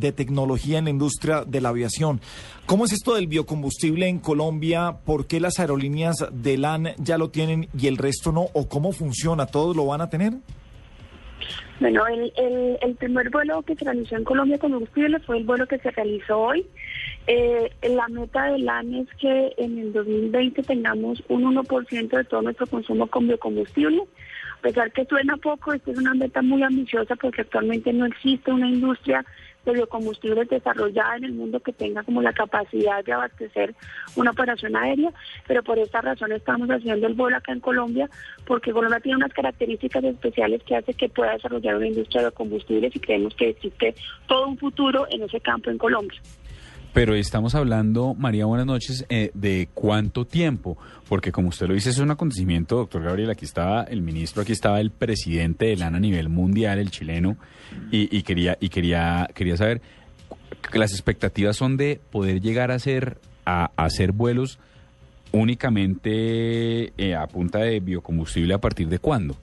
De tecnología en la industria de la aviación. ¿Cómo es esto del biocombustible en Colombia? ¿Por qué las aerolíneas de LAN ya lo tienen y el resto no? ¿O cómo funciona? ¿Todos lo van a tener? Bueno, el, el, el primer vuelo que se realizó en Colombia con combustible fue el vuelo que se realizó hoy. Eh, la meta del AN es que en el 2020 tengamos un 1% de todo nuestro consumo con biocombustible. A pesar que suena poco, esta es una meta muy ambiciosa porque actualmente no existe una industria de biocombustibles desarrollada en el mundo que tenga como la capacidad de abastecer una operación aérea, pero por esta razón estamos haciendo el vuelo acá en Colombia, porque Colombia tiene unas características especiales que hace que pueda desarrollar una industria de biocombustibles y creemos que existe todo un futuro en ese campo en Colombia. Pero estamos hablando, María, buenas noches, eh, de cuánto tiempo, porque como usted lo dice, es un acontecimiento, doctor Gabriel, aquí estaba el ministro, aquí estaba el presidente del ANA a nivel mundial, el chileno, y, y quería, y quería, quería saber, las expectativas son de poder llegar a hacer, a, hacer vuelos únicamente eh, a punta de biocombustible a partir de cuándo?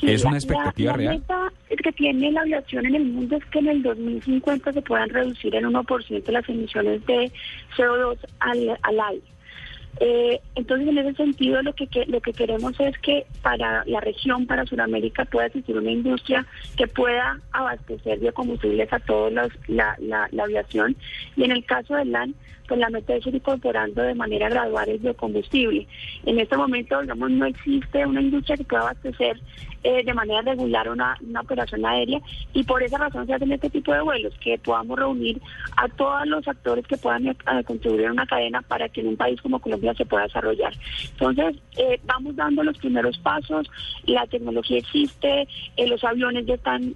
Sí, ¿Es la- una expectativa la, la real? meta que tiene la aviación en el mundo es que en el 2050 se puedan reducir en 1% las emisiones de CO2 al, al aire. Eh, entonces, en ese sentido, lo que, que- lo que queremos es que para la región, para Sudamérica, pueda existir una industria que pueda abastecer biocombustibles a toda la, la, la aviación. Y en el caso del LAN, pues la meta es ir incorporando de manera gradual el biocombustible. En este momento, digamos, no existe una industria que pueda abastecer eh, de manera regular una, una operación aérea y por esa razón se hacen este tipo de vuelos, que podamos reunir a todos los actores que puedan eh, contribuir a una cadena para que en un país como Colombia se pueda desarrollar. Entonces, eh, vamos dando los primeros pasos, la tecnología existe, los aviones ya están,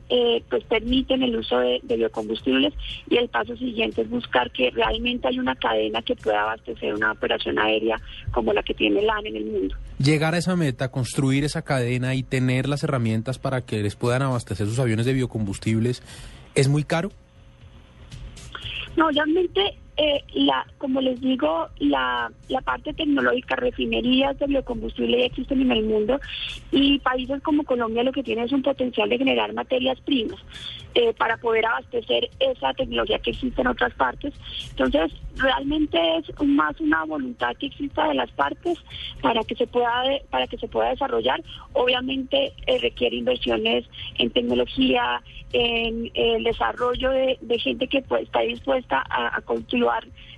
pues permiten el uso de, de biocombustibles y el paso siguiente es buscar que realmente hay una cadena que pueda abastecer una operación aérea como la que tiene LAN en el mundo. llegar a esa meta, construir esa cadena y tener las herramientas para que les puedan abastecer sus aviones de biocombustibles, ¿es muy caro? No, realmente, eh, como les digo, la, parte tecnológica, refinerías de biocombustible ya existen en el mundo y países como Colombia lo que tiene es un potencial de generar materias primas eh, para poder abastecer esa tecnología que existe en otras partes. Entonces, realmente es más una voluntad que exista de las partes para que se pueda para que se pueda desarrollar. Obviamente eh, requiere inversiones en tecnología, en el desarrollo de, de gente que pues, está dispuesta a, a cultivar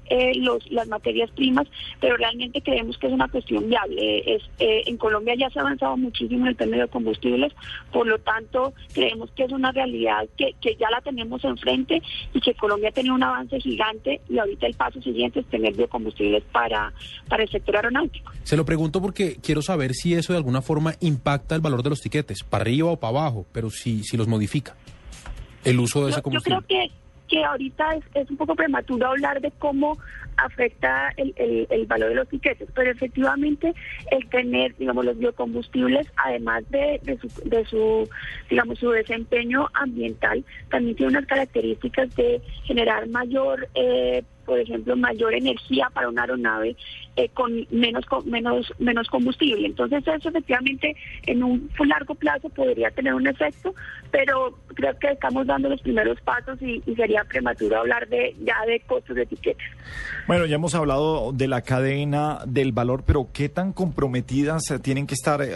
eh, los, las materias primas, pero realmente creemos que es una cuestión viable. Es, eh, en Colombia ya se ha avanzado muchísimo en el tema de combustibles, por lo tanto creemos que es una realidad que, que ya la tenemos enfrente y que Colombia ha tenido un avance gigante y ahorita el paso siguiente es tener biocombustibles para, para el sector aeronáutico. Se lo pregunto porque quiero saber si eso de alguna forma impacta el valor de los tiquetes, para arriba o para abajo, pero si, si los modifica el uso de ese Yo, yo combustible. creo que, que ahorita es, un poco prematuro hablar de cómo afecta el, el, el valor de los tiquetes, pero efectivamente el tener, digamos, los biocombustibles, además de, de, su, de su, digamos, su desempeño ambiental, también tiene unas características de generar mayor, eh, por ejemplo, mayor energía para una aeronave eh, con menos menos menos combustible. Entonces eso efectivamente en un largo plazo podría tener un efecto, pero creo que estamos dando los primeros pasos y, y sería prematuro hablar de ya de costos de etiquetas. Bueno, ya hemos hablado de la cadena del valor, pero ¿qué tan comprometidas eh, tienen que estar eh,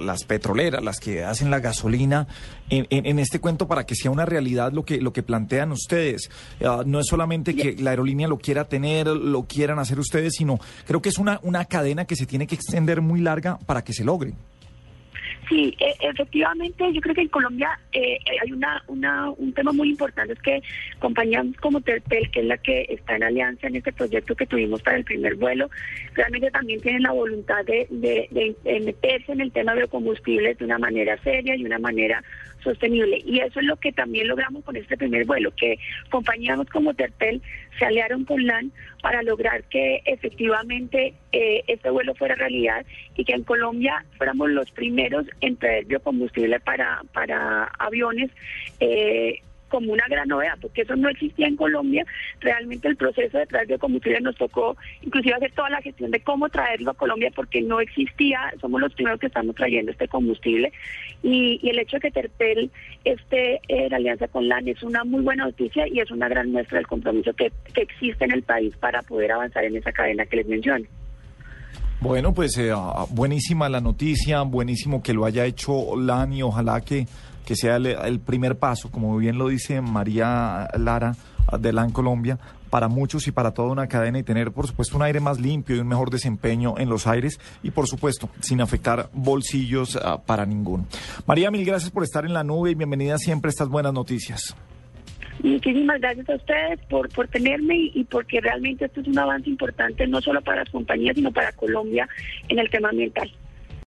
las petroleras, las que hacen la gasolina, en, en- en este cuento para que sea una realidad lo que, lo que plantean ustedes? Ah, no es solamente que la aerolínea lo quiera tener, lo quieran hacer ustedes, sino creo que es una, una cadena que se tiene que extender muy larga para que se logre. Sí, e- efectivamente, yo creo que en Colombia eh, hay una, una, un tema muy importante, es que compañías como Terpel, que es la que está en alianza en este proyecto que tuvimos para el primer vuelo, realmente también tienen la voluntad de- de meterse en el tema de biocombustibles de una manera seria y una manera sostenible. Y eso es lo que también logramos con este primer vuelo, que compañías como Terpel se aliaron con LAN para lograr que efectivamente eh, este vuelo fuera realidad y que en Colombia fuéramos los primeros en traer biocombustible para, para aviones. Eh, como una gran novedad, porque eso no existía en Colombia. Realmente el proceso de traer biocombustible nos tocó inclusive hacer toda la gestión de cómo traerlo a Colombia, porque no existía, somos los primeros que estamos trayendo este combustible. Y, el hecho de que Terpel esté en alianza con LAN es una muy buena noticia y es una gran muestra del compromiso que, que existe en el país para poder avanzar en esa cadena que les menciono. Bueno, pues eh, buenísima la noticia, buenísimo que lo haya hecho LAN y ojalá que que sea el, primer paso, como bien lo dice María Lara de LAN Colombia, para muchos y para toda una cadena y tener, por supuesto, un aire más limpio y un mejor desempeño en los aires y, por supuesto, sin afectar bolsillos ah, para ninguno. María, mil gracias por estar en la nube y bienvenida siempre a estas buenas noticias. Muchísimas gracias a ustedes por, por tenerme y, y, porque realmente esto es un avance importante no solo para las compañías, sino para Colombia en el tema ambiental.